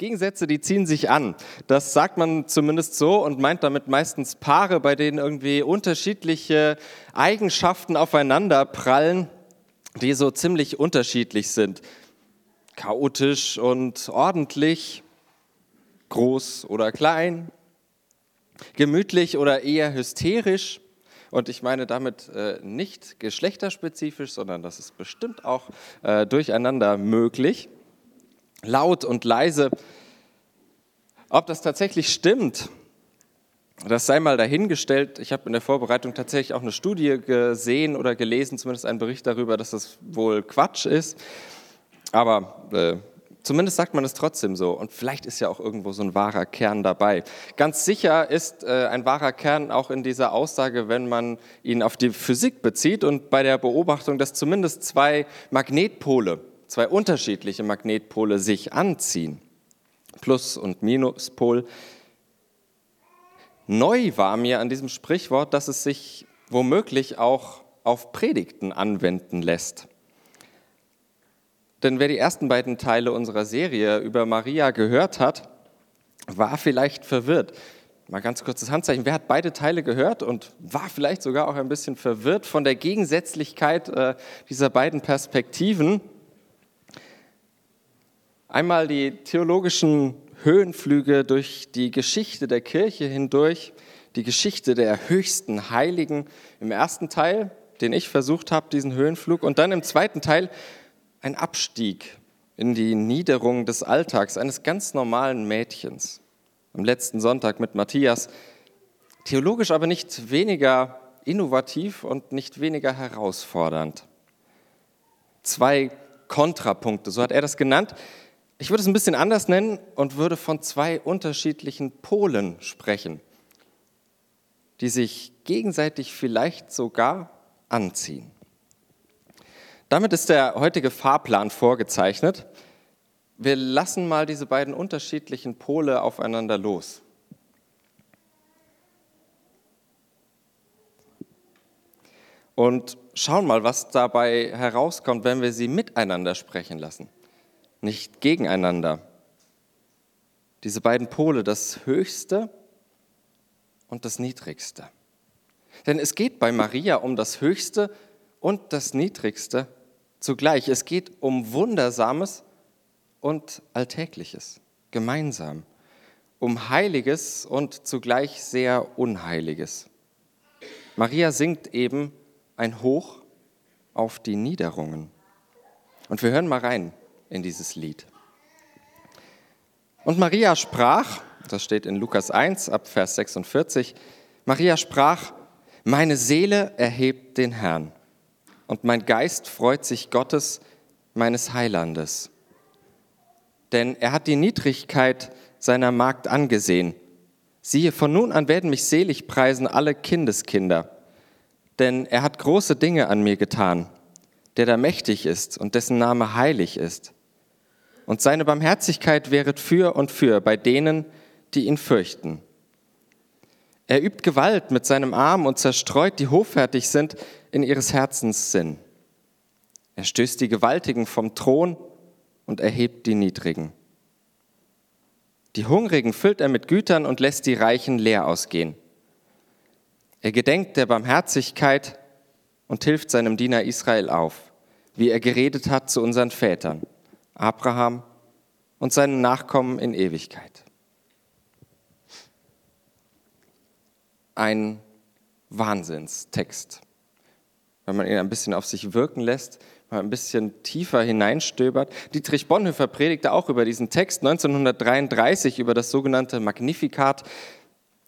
Gegensätze, die ziehen sich an. Das sagt man zumindest so und meint damit meistens Paare, bei denen irgendwie unterschiedliche Eigenschaften aufeinander prallen, die so ziemlich unterschiedlich sind. Chaotisch und ordentlich, groß oder klein, gemütlich oder eher hysterisch. Und ich meine damit äh, nicht geschlechterspezifisch, sondern das ist bestimmt auch äh, durcheinander möglich laut und leise. Ob das tatsächlich stimmt, das sei mal dahingestellt. Ich habe in der Vorbereitung tatsächlich auch eine Studie gesehen oder gelesen, zumindest einen Bericht darüber, dass das wohl Quatsch ist. Aber äh, zumindest sagt man es trotzdem so. Und vielleicht ist ja auch irgendwo so ein wahrer Kern dabei. Ganz sicher ist äh, ein wahrer Kern auch in dieser Aussage, wenn man ihn auf die Physik bezieht und bei der Beobachtung, dass zumindest zwei Magnetpole zwei unterschiedliche Magnetpole sich anziehen, Plus- und Minuspol. Neu war mir an diesem Sprichwort, dass es sich womöglich auch auf Predigten anwenden lässt. Denn wer die ersten beiden Teile unserer Serie über Maria gehört hat, war vielleicht verwirrt. Mal ganz kurzes Handzeichen. Wer hat beide Teile gehört und war vielleicht sogar auch ein bisschen verwirrt von der Gegensätzlichkeit äh, dieser beiden Perspektiven? Einmal die theologischen Höhenflüge durch die Geschichte der Kirche hindurch, die Geschichte der höchsten Heiligen im ersten Teil, den ich versucht habe, diesen Höhenflug, und dann im zweiten Teil ein Abstieg in die Niederung des Alltags eines ganz normalen Mädchens. Am letzten Sonntag mit Matthias, theologisch aber nicht weniger innovativ und nicht weniger herausfordernd. Zwei Kontrapunkte, so hat er das genannt, ich würde es ein bisschen anders nennen und würde von zwei unterschiedlichen Polen sprechen, die sich gegenseitig vielleicht sogar anziehen. Damit ist der heutige Fahrplan vorgezeichnet. Wir lassen mal diese beiden unterschiedlichen Pole aufeinander los. Und schauen mal, was dabei herauskommt, wenn wir sie miteinander sprechen lassen nicht gegeneinander. Diese beiden Pole, das Höchste und das Niedrigste. Denn es geht bei Maria um das Höchste und das Niedrigste zugleich. Es geht um Wundersames und Alltägliches, gemeinsam. Um Heiliges und zugleich sehr Unheiliges. Maria singt eben ein Hoch auf die Niederungen. Und wir hören mal rein in dieses Lied. Und Maria sprach, das steht in Lukas 1 ab Vers 46, Maria sprach, meine Seele erhebt den Herrn und mein Geist freut sich Gottes, meines Heilandes. Denn er hat die Niedrigkeit seiner Magd angesehen. Siehe, von nun an werden mich selig preisen alle Kindeskinder, denn er hat große Dinge an mir getan, der da mächtig ist und dessen Name heilig ist und seine Barmherzigkeit wäret für und für bei denen, die ihn fürchten. Er übt Gewalt mit seinem Arm und zerstreut, die hoffärtig sind, in ihres Herzens Sinn. Er stößt die Gewaltigen vom Thron und erhebt die Niedrigen. Die Hungrigen füllt er mit Gütern und lässt die Reichen leer ausgehen. Er gedenkt der Barmherzigkeit und hilft seinem Diener Israel auf, wie er geredet hat zu unseren Vätern. Abraham und seinen Nachkommen in Ewigkeit. Ein Wahnsinnstext. Wenn man ihn ein bisschen auf sich wirken lässt, mal ein bisschen tiefer hineinstöbert. Dietrich Bonhoeffer predigte auch über diesen Text 1933 über das sogenannte Magnificat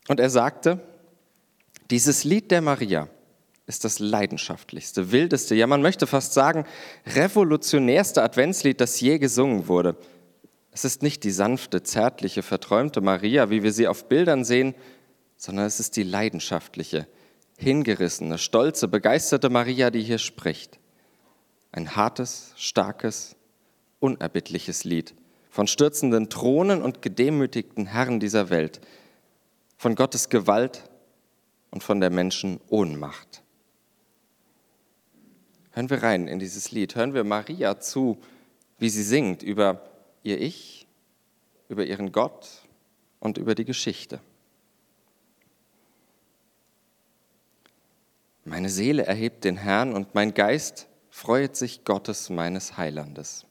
und er sagte, dieses Lied der Maria ist das leidenschaftlichste, wildeste, ja man möchte fast sagen, revolutionärste Adventslied, das je gesungen wurde. Es ist nicht die sanfte, zärtliche, verträumte Maria, wie wir sie auf Bildern sehen, sondern es ist die leidenschaftliche, hingerissene, stolze, begeisterte Maria, die hier spricht. Ein hartes, starkes, unerbittliches Lied von stürzenden Thronen und gedemütigten Herren dieser Welt, von Gottes Gewalt und von der Menschen Ohnmacht. Hören wir rein in dieses Lied, hören wir Maria zu, wie sie singt über ihr Ich, über ihren Gott und über die Geschichte. Meine Seele erhebt den Herrn und mein Geist freut sich Gottes meines Heilandes.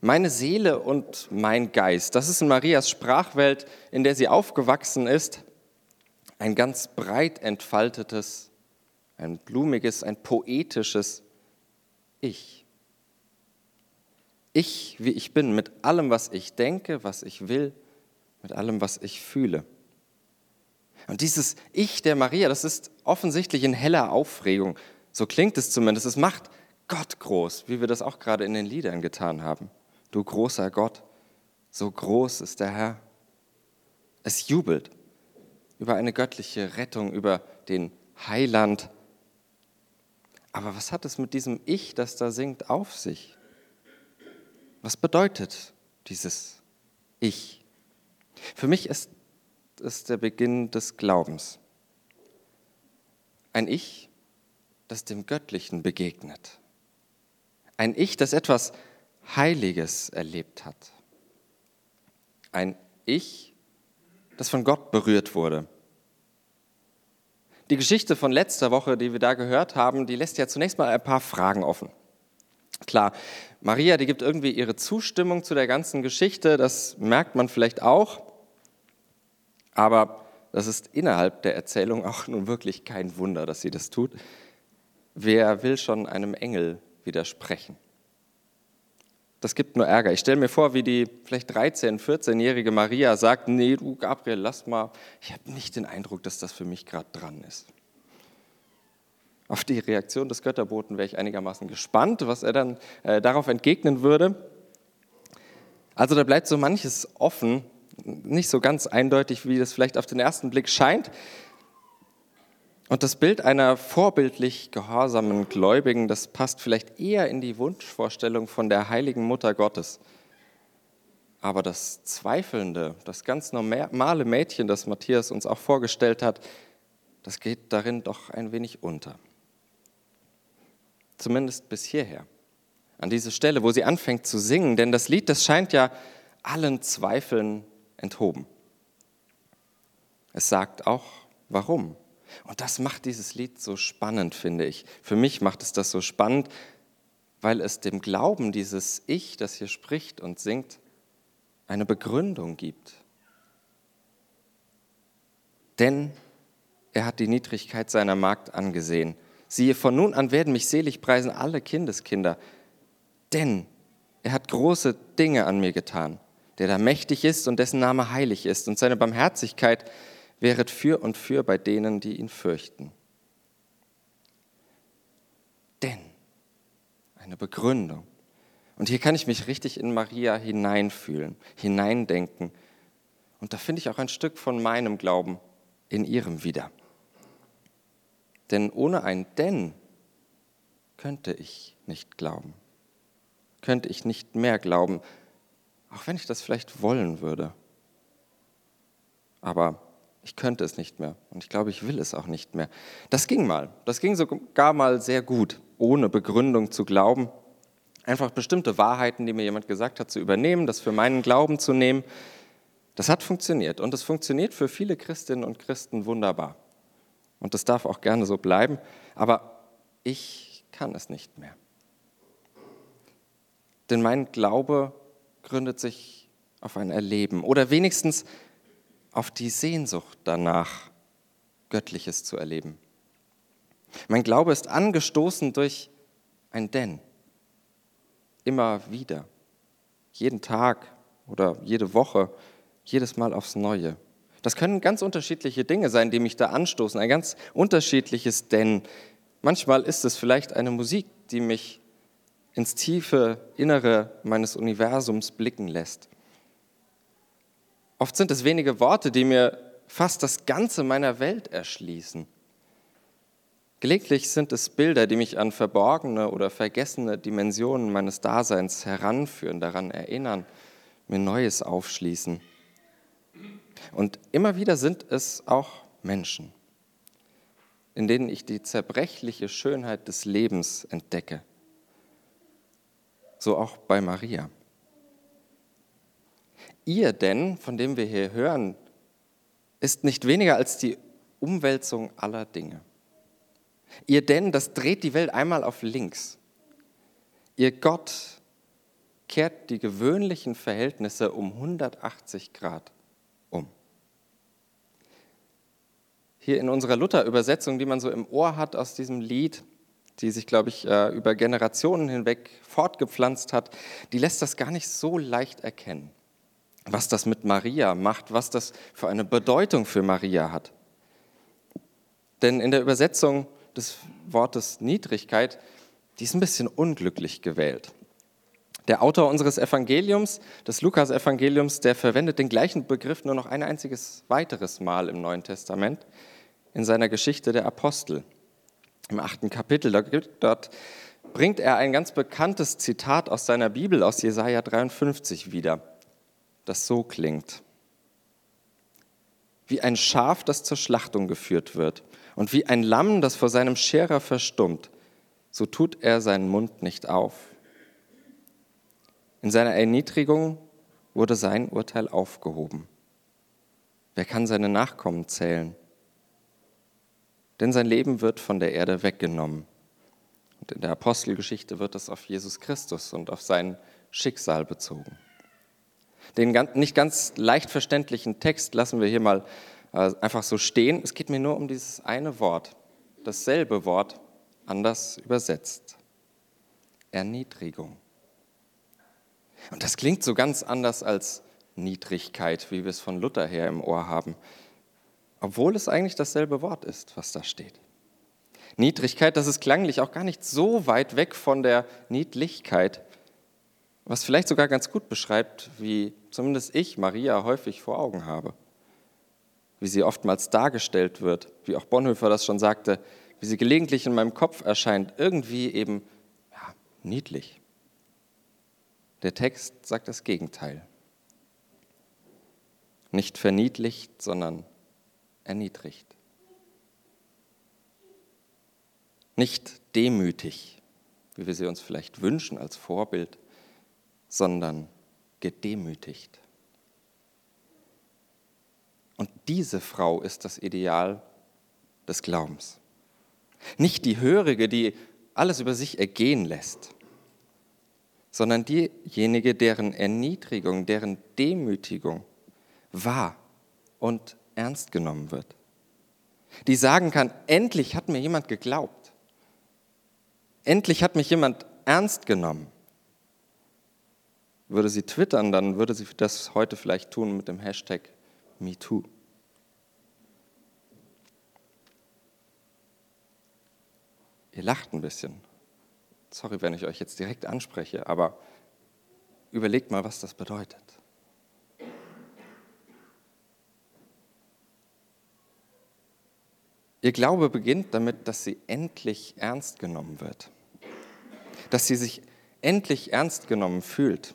Meine Seele und mein Geist, das ist in Marias Sprachwelt, in der sie aufgewachsen ist, ein ganz breit entfaltetes, ein blumiges, ein poetisches Ich. Ich, wie ich bin, mit allem, was ich denke, was ich will, mit allem, was ich fühle. Und dieses Ich der Maria, das ist offensichtlich in heller Aufregung. So klingt es zumindest. Es macht Gott groß, wie wir das auch gerade in den Liedern getan haben. Du großer Gott, so groß ist der Herr. Es jubelt über eine göttliche Rettung, über den Heiland. Aber was hat es mit diesem Ich, das da singt, auf sich? Was bedeutet dieses Ich? Für mich ist ist der Beginn des Glaubens. Ein Ich, das dem Göttlichen begegnet. Ein Ich, das etwas Heiliges erlebt hat. Ein Ich, das von Gott berührt wurde. Die Geschichte von letzter Woche, die wir da gehört haben, die lässt ja zunächst mal ein paar Fragen offen. Klar, Maria, die gibt irgendwie ihre Zustimmung zu der ganzen Geschichte, das merkt man vielleicht auch. Aber das ist innerhalb der Erzählung auch nun wirklich kein Wunder, dass sie das tut. Wer will schon einem Engel widersprechen? Das gibt nur Ärger. Ich stelle mir vor, wie die vielleicht 13-, 14-jährige Maria sagt, nee, du Gabriel, lass mal, ich habe nicht den Eindruck, dass das für mich gerade dran ist. Auf die Reaktion des Götterboten wäre ich einigermaßen gespannt, was er dann äh, darauf entgegnen würde. Also da bleibt so manches offen, nicht so ganz eindeutig, wie das vielleicht auf den ersten Blick scheint. Und das Bild einer vorbildlich gehorsamen Gläubigen, das passt vielleicht eher in die Wunschvorstellung von der heiligen Mutter Gottes. Aber das zweifelnde, das ganz normale Mädchen, das Matthias uns auch vorgestellt hat, das geht darin doch ein wenig unter. Zumindest bis hierher, an diese Stelle, wo sie anfängt zu singen, denn das Lied, das scheint ja allen Zweifeln enthoben. Es sagt auch, warum. Und das macht dieses Lied so spannend, finde ich. Für mich macht es das so spannend, weil es dem Glauben dieses Ich, das hier spricht und singt, eine Begründung gibt. Denn er hat die Niedrigkeit seiner Magd angesehen. Siehe, von nun an werden mich selig preisen alle Kindeskinder, denn er hat große Dinge an mir getan der da mächtig ist und dessen Name heilig ist. Und seine Barmherzigkeit wäret für und für bei denen, die ihn fürchten. Denn, eine Begründung. Und hier kann ich mich richtig in Maria hineinfühlen, hineindenken. Und da finde ich auch ein Stück von meinem Glauben in ihrem wieder. Denn ohne ein Denn könnte ich nicht glauben, könnte ich nicht mehr glauben, auch wenn ich das vielleicht wollen würde. Aber ich könnte es nicht mehr und ich glaube, ich will es auch nicht mehr. Das ging mal. Das ging sogar mal sehr gut, ohne Begründung zu glauben. Einfach bestimmte Wahrheiten, die mir jemand gesagt hat, zu übernehmen, das für meinen Glauben zu nehmen. Das hat funktioniert und es funktioniert für viele Christinnen und Christen wunderbar. Und das darf auch gerne so bleiben. Aber ich kann es nicht mehr. Denn mein Glaube gründet sich auf ein Erleben oder wenigstens auf die Sehnsucht danach, Göttliches zu erleben. Mein Glaube ist angestoßen durch ein Denn. Immer wieder. Jeden Tag oder jede Woche, jedes Mal aufs Neue. Das können ganz unterschiedliche Dinge sein, die mich da anstoßen. Ein ganz unterschiedliches Denn. Manchmal ist es vielleicht eine Musik, die mich ins tiefe Innere meines Universums blicken lässt. Oft sind es wenige Worte, die mir fast das Ganze meiner Welt erschließen. Gelegentlich sind es Bilder, die mich an verborgene oder vergessene Dimensionen meines Daseins heranführen, daran erinnern, mir Neues aufschließen. Und immer wieder sind es auch Menschen, in denen ich die zerbrechliche Schönheit des Lebens entdecke. So auch bei Maria. Ihr denn, von dem wir hier hören, ist nicht weniger als die Umwälzung aller Dinge. Ihr denn, das dreht die Welt einmal auf links. Ihr Gott kehrt die gewöhnlichen Verhältnisse um 180 Grad um. Hier in unserer Luther-Übersetzung, die man so im Ohr hat aus diesem Lied, die sich, glaube ich, äh, über Generationen hinweg fortgepflanzt hat, die lässt das gar nicht so leicht erkennen, was das mit Maria macht, was das für eine Bedeutung für Maria hat. Denn in der Übersetzung des Wortes Niedrigkeit, die ist ein bisschen unglücklich gewählt. Der Autor unseres Evangeliums, des Lukas-Evangeliums, der verwendet den gleichen Begriff nur noch ein einziges weiteres Mal im Neuen Testament in seiner Geschichte der Apostel. Im achten Kapitel, dort bringt er ein ganz bekanntes Zitat aus seiner Bibel, aus Jesaja 53 wieder, das so klingt. Wie ein Schaf, das zur Schlachtung geführt wird und wie ein Lamm, das vor seinem Scherer verstummt, so tut er seinen Mund nicht auf. In seiner Erniedrigung wurde sein Urteil aufgehoben. Wer kann seine Nachkommen zählen? Denn sein Leben wird von der Erde weggenommen. Und in der Apostelgeschichte wird es auf Jesus Christus und auf sein Schicksal bezogen. Den nicht ganz leicht verständlichen Text lassen wir hier mal äh, einfach so stehen. Es geht mir nur um dieses eine Wort, dasselbe Wort, anders übersetzt. Erniedrigung. Und das klingt so ganz anders als Niedrigkeit, wie wir es von Luther her im Ohr haben, obwohl es eigentlich dasselbe Wort ist, was da steht. Niedrigkeit, das ist klanglich auch gar nicht so weit weg von der Niedlichkeit, was vielleicht sogar ganz gut beschreibt, wie zumindest ich Maria häufig vor Augen habe wie sie oftmals dargestellt wird, wie auch Bonhoeffer das schon sagte, wie sie gelegentlich in meinem Kopf erscheint, irgendwie eben ja, niedlich. Der Text sagt das Gegenteil. Nicht verniedlicht, sondern erniedrigt. Nicht demütig, wie wir sie uns vielleicht wünschen als Vorbild, sondern gedemütigt. Und diese Frau ist das Ideal des Glaubens. Nicht die Hörige, die alles über sich ergehen lässt, sondern diejenige, deren Erniedrigung, deren Demütigung wahr und ernst genommen wird. Die sagen kann, endlich hat mir jemand geglaubt. Endlich hat mich jemand ernst genommen. Würde sie twittern, dann würde sie das heute vielleicht tun mit dem Hashtag Me too. Ihr lacht ein bisschen. Sorry, wenn ich euch jetzt direkt anspreche, aber überlegt mal, was das bedeutet. Ihr Glaube beginnt damit, dass sie endlich ernst genommen wird, dass sie sich endlich ernst genommen fühlt.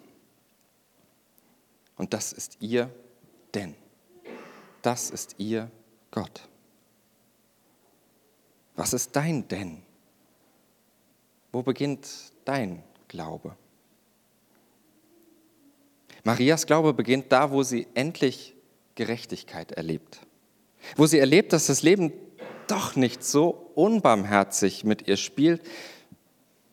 Und das ist ihr Denn das ist ihr Gott. Was ist dein Denn? Wo beginnt dein Glaube? Marias Glaube beginnt da, wo sie endlich Gerechtigkeit erlebt. Wo sie erlebt, dass das Leben doch nicht so unbarmherzig mit ihr spielt,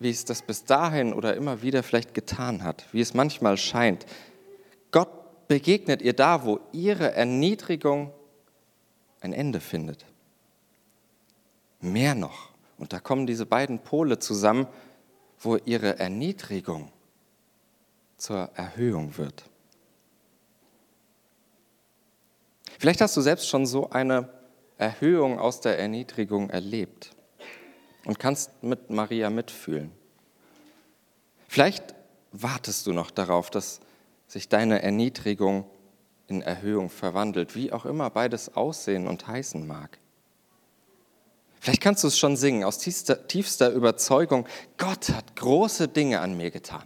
wie es das bis dahin oder immer wieder vielleicht getan hat, wie es manchmal scheint. Begegnet ihr da, wo ihre Erniedrigung ein Ende findet. Mehr noch, und da kommen diese beiden Pole zusammen, wo ihre Erniedrigung zur Erhöhung wird. Vielleicht hast du selbst schon so eine Erhöhung aus der Erniedrigung erlebt und kannst mit Maria mitfühlen. Vielleicht wartest du noch darauf, dass sich deine Erniedrigung in Erhöhung verwandelt, wie auch immer beides aussehen und heißen mag. Vielleicht kannst du es schon singen aus tiefster, tiefster Überzeugung. Gott hat große Dinge an mir getan.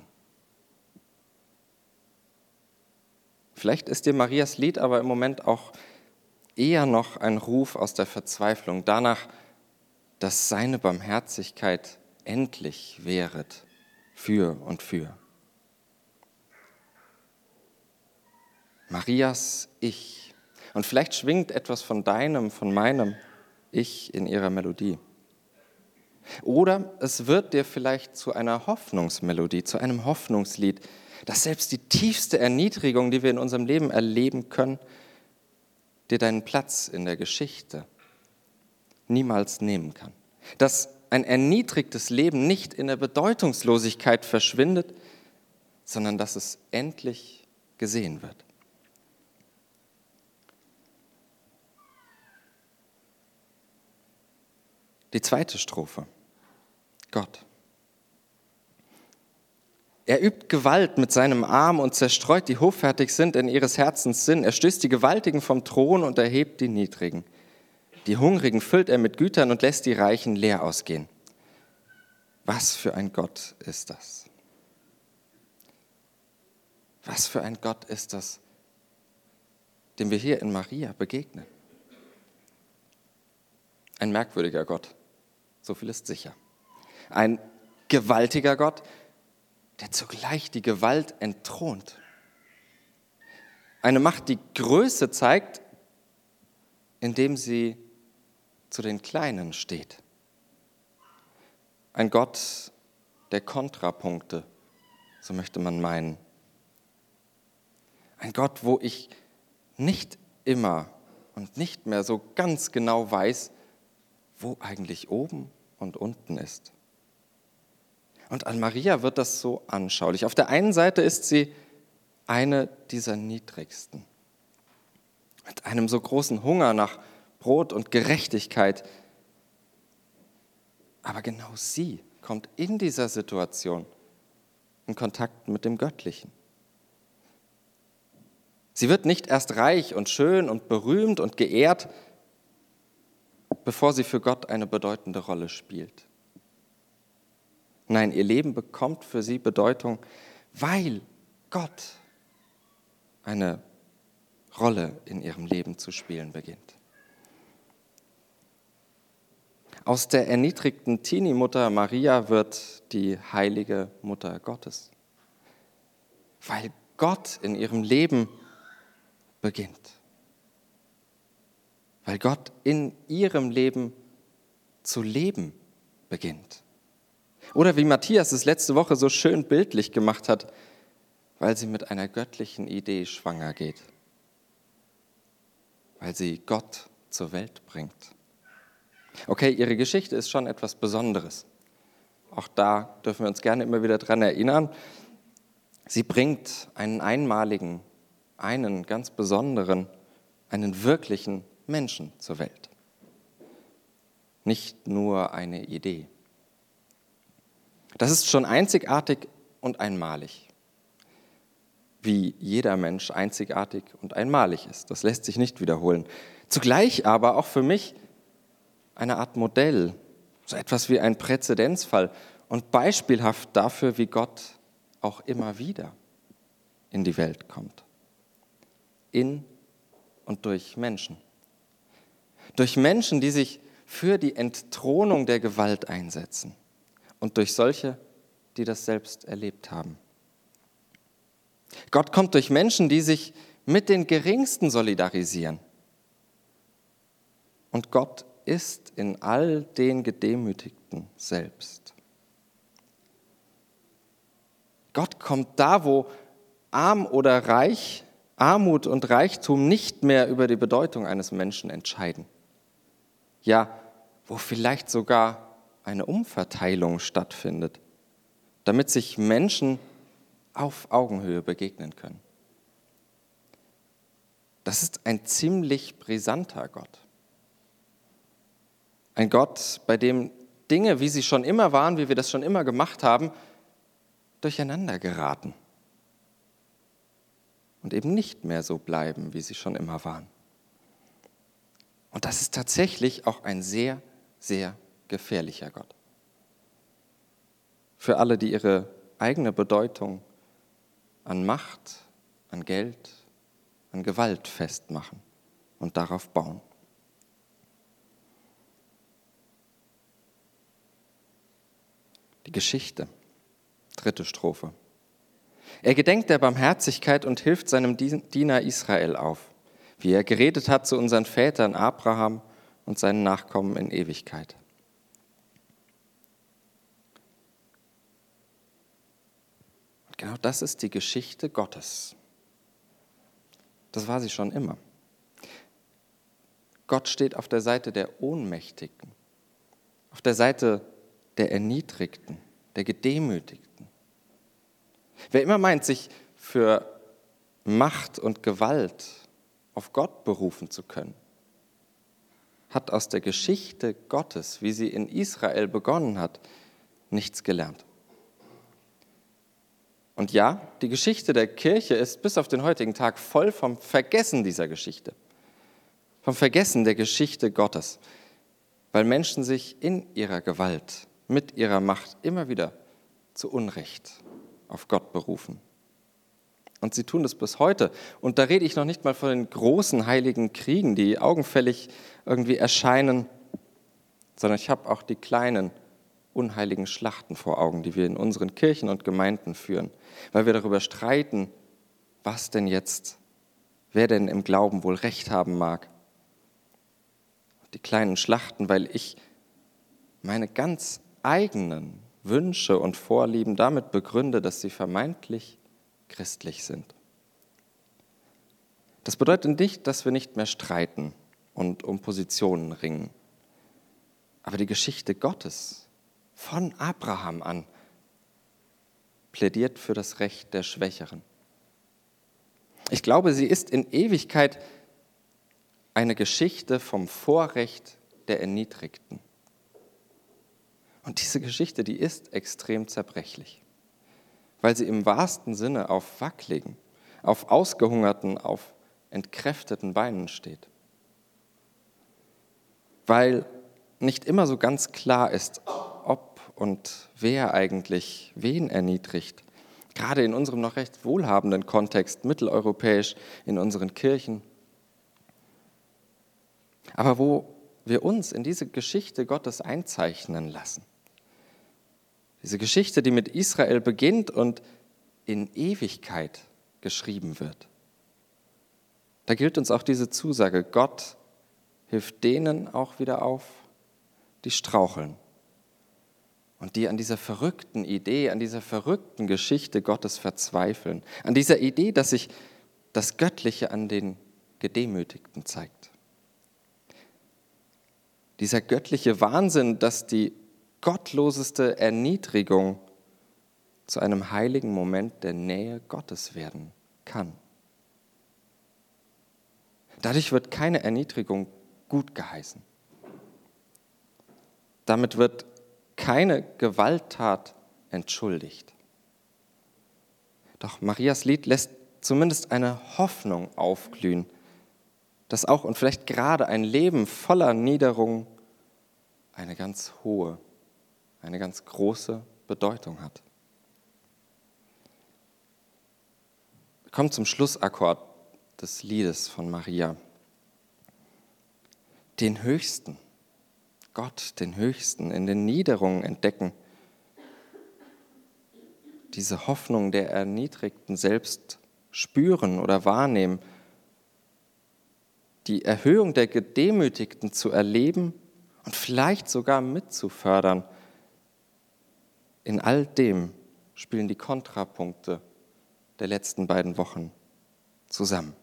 Vielleicht ist dir Marias Lied aber im Moment auch eher noch ein Ruf aus der Verzweiflung danach, dass seine Barmherzigkeit endlich wäret für und für. Marias Ich. Und vielleicht schwingt etwas von deinem, von meinem Ich in ihrer Melodie. Oder es wird dir vielleicht zu einer Hoffnungsmelodie, zu einem Hoffnungslied, dass selbst die tiefste Erniedrigung, die wir in unserem Leben erleben können, dir deinen Platz in der Geschichte niemals nehmen kann. Dass ein erniedrigtes Leben nicht in der Bedeutungslosigkeit verschwindet, sondern dass es endlich gesehen wird. Die zweite Strophe. Gott. Er übt Gewalt mit seinem Arm und zerstreut die hoffärtig sind in ihres Herzens Sinn. Er stößt die Gewaltigen vom Thron und erhebt die Niedrigen. Die Hungrigen füllt er mit Gütern und lässt die Reichen leer ausgehen. Was für ein Gott ist das? Was für ein Gott ist das, dem wir hier in Maria begegnen? Ein merkwürdiger Gott, so viel ist sicher. Ein gewaltiger Gott, der zugleich die Gewalt entthront. Eine Macht, die Größe zeigt, indem sie zu den Kleinen steht. Ein Gott der Kontrapunkte, so möchte man meinen. Ein Gott, wo ich nicht immer und nicht mehr so ganz genau weiß, wo eigentlich oben und unten ist. Und an Maria wird das so anschaulich. Auf der einen Seite ist sie eine dieser niedrigsten. Mit einem so großen Hunger nach Brot und Gerechtigkeit. Aber genau sie kommt in dieser Situation in Kontakt mit dem Göttlichen. Sie wird nicht erst reich und schön und berühmt und geehrt, bevor sie für Gott eine bedeutende Rolle spielt. Nein, ihr Leben bekommt für sie Bedeutung, weil Gott eine Rolle in ihrem Leben zu spielen beginnt. Aus der erniedrigten Teenie-Mutter Maria wird die heilige Mutter Gottes, weil Gott in ihrem Leben beginnt, weil Gott in ihrem Leben zu leben beginnt. Oder wie Matthias es letzte Woche so schön bildlich gemacht hat, weil sie mit einer göttlichen Idee schwanger geht, weil sie Gott zur Welt bringt. Okay, ihre Geschichte ist schon etwas Besonderes. Auch da dürfen wir uns gerne immer wieder daran erinnern. Sie bringt einen einmaligen, einen ganz besonderen, einen wirklichen Menschen zur Welt. Nicht nur eine Idee. Das ist schon einzigartig und einmalig. Wie jeder Mensch einzigartig und einmalig ist. Das lässt sich nicht wiederholen. Zugleich aber auch für mich eine Art Modell, so etwas wie ein Präzedenzfall und beispielhaft dafür, wie Gott auch immer wieder in die Welt kommt. In und durch Menschen. Durch Menschen, die sich für die Entthronung der Gewalt einsetzen und durch solche, die das selbst erlebt haben. Gott kommt durch Menschen, die sich mit den Geringsten solidarisieren. Und Gott ist in all den Gedemütigten selbst. Gott kommt da, wo arm oder reich, Armut und Reichtum nicht mehr über die Bedeutung eines Menschen entscheiden. Ja, wo vielleicht sogar eine Umverteilung stattfindet, damit sich Menschen auf Augenhöhe begegnen können. Das ist ein ziemlich brisanter Gott. Ein Gott, bei dem Dinge, wie sie schon immer waren, wie wir das schon immer gemacht haben, durcheinander geraten und eben nicht mehr so bleiben, wie sie schon immer waren. Und das ist tatsächlich auch ein sehr, sehr gefährlicher Gott. Für alle, die ihre eigene Bedeutung an Macht, an Geld, an Gewalt festmachen und darauf bauen. Die Geschichte, dritte Strophe. Er gedenkt der Barmherzigkeit und hilft seinem Diener Israel auf, wie er geredet hat zu unseren Vätern Abraham und seinen Nachkommen in Ewigkeit. Und genau das ist die Geschichte Gottes. Das war sie schon immer. Gott steht auf der Seite der Ohnmächtigen, auf der Seite der Erniedrigten, der Gedemütigten. Wer immer meint, sich für Macht und Gewalt auf Gott berufen zu können, hat aus der Geschichte Gottes, wie sie in Israel begonnen hat, nichts gelernt. Und ja, die Geschichte der Kirche ist bis auf den heutigen Tag voll vom Vergessen dieser Geschichte, vom Vergessen der Geschichte Gottes, weil Menschen sich in ihrer Gewalt, mit ihrer Macht immer wieder zu Unrecht auf Gott berufen. Und sie tun das bis heute. Und da rede ich noch nicht mal von den großen heiligen Kriegen, die augenfällig irgendwie erscheinen, sondern ich habe auch die kleinen unheiligen Schlachten vor Augen, die wir in unseren Kirchen und Gemeinden führen, weil wir darüber streiten, was denn jetzt, wer denn im Glauben wohl recht haben mag. Die kleinen Schlachten, weil ich meine ganz eigenen Wünsche und Vorlieben damit begründe, dass sie vermeintlich christlich sind. Das bedeutet nicht, dass wir nicht mehr streiten und um Positionen ringen. Aber die Geschichte Gottes von Abraham an plädiert für das Recht der Schwächeren. Ich glaube, sie ist in Ewigkeit eine Geschichte vom Vorrecht der Erniedrigten. Und diese Geschichte, die ist extrem zerbrechlich, weil sie im wahrsten Sinne auf wackligen, auf ausgehungerten, auf entkräfteten Beinen steht. Weil nicht immer so ganz klar ist, ob und wer eigentlich wen erniedrigt. Gerade in unserem noch recht wohlhabenden Kontext, mitteleuropäisch, in unseren Kirchen. Aber wo wir uns in diese Geschichte Gottes einzeichnen lassen. Diese Geschichte, die mit Israel beginnt und in Ewigkeit geschrieben wird. Da gilt uns auch diese Zusage, Gott hilft denen auch wieder auf, die straucheln und die an dieser verrückten Idee, an dieser verrückten Geschichte Gottes verzweifeln, an dieser Idee, dass sich das Göttliche an den Gedemütigten zeigt. Dieser göttliche Wahnsinn, dass die gottloseste Erniedrigung zu einem heiligen Moment der Nähe Gottes werden kann. Dadurch wird keine Erniedrigung gut geheißen. Damit wird keine Gewalttat entschuldigt. Doch Marias Lied lässt zumindest eine Hoffnung aufglühen, dass auch und vielleicht gerade ein Leben voller Niederung eine ganz hohe, eine ganz große Bedeutung hat. Kommen zum Schlussakkord des Liedes von Maria. Den Höchsten Gott, den Höchsten, in den Niederungen entdecken. Diese Hoffnung der Erniedrigten selbst spüren oder wahrnehmen. Die Erhöhung der Gedemütigten zu erleben und vielleicht sogar mitzufördern. In all dem spielen die Kontrapunkte der letzten beiden Wochen zusammen.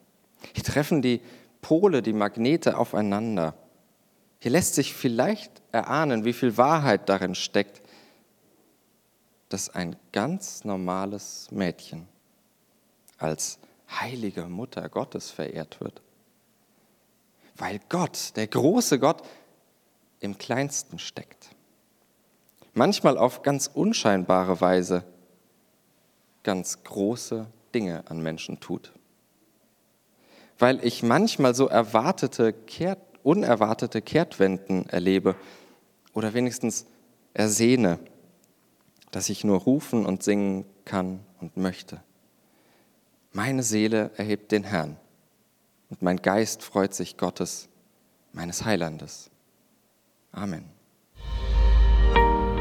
Hier treffen die Pole, die Magnete aufeinander. Hier lässt sich vielleicht erahnen, wie viel Wahrheit darin steckt, dass ein ganz normales Mädchen als heilige Mutter Gottes verehrt wird. Weil Gott, der große Gott, im Kleinsten steckt. Manchmal auf ganz unscheinbare Weise ganz große Dinge an Menschen tut. Weil ich manchmal so erwartete Kehrt unerwartete Kehrtwenden erlebe oder wenigstens ersehne, dass ich nur rufen und singen kann und möchte. Meine Seele erhebt den Herrn und mein Geist freut sich Gottes, meines Heilandes. Amen.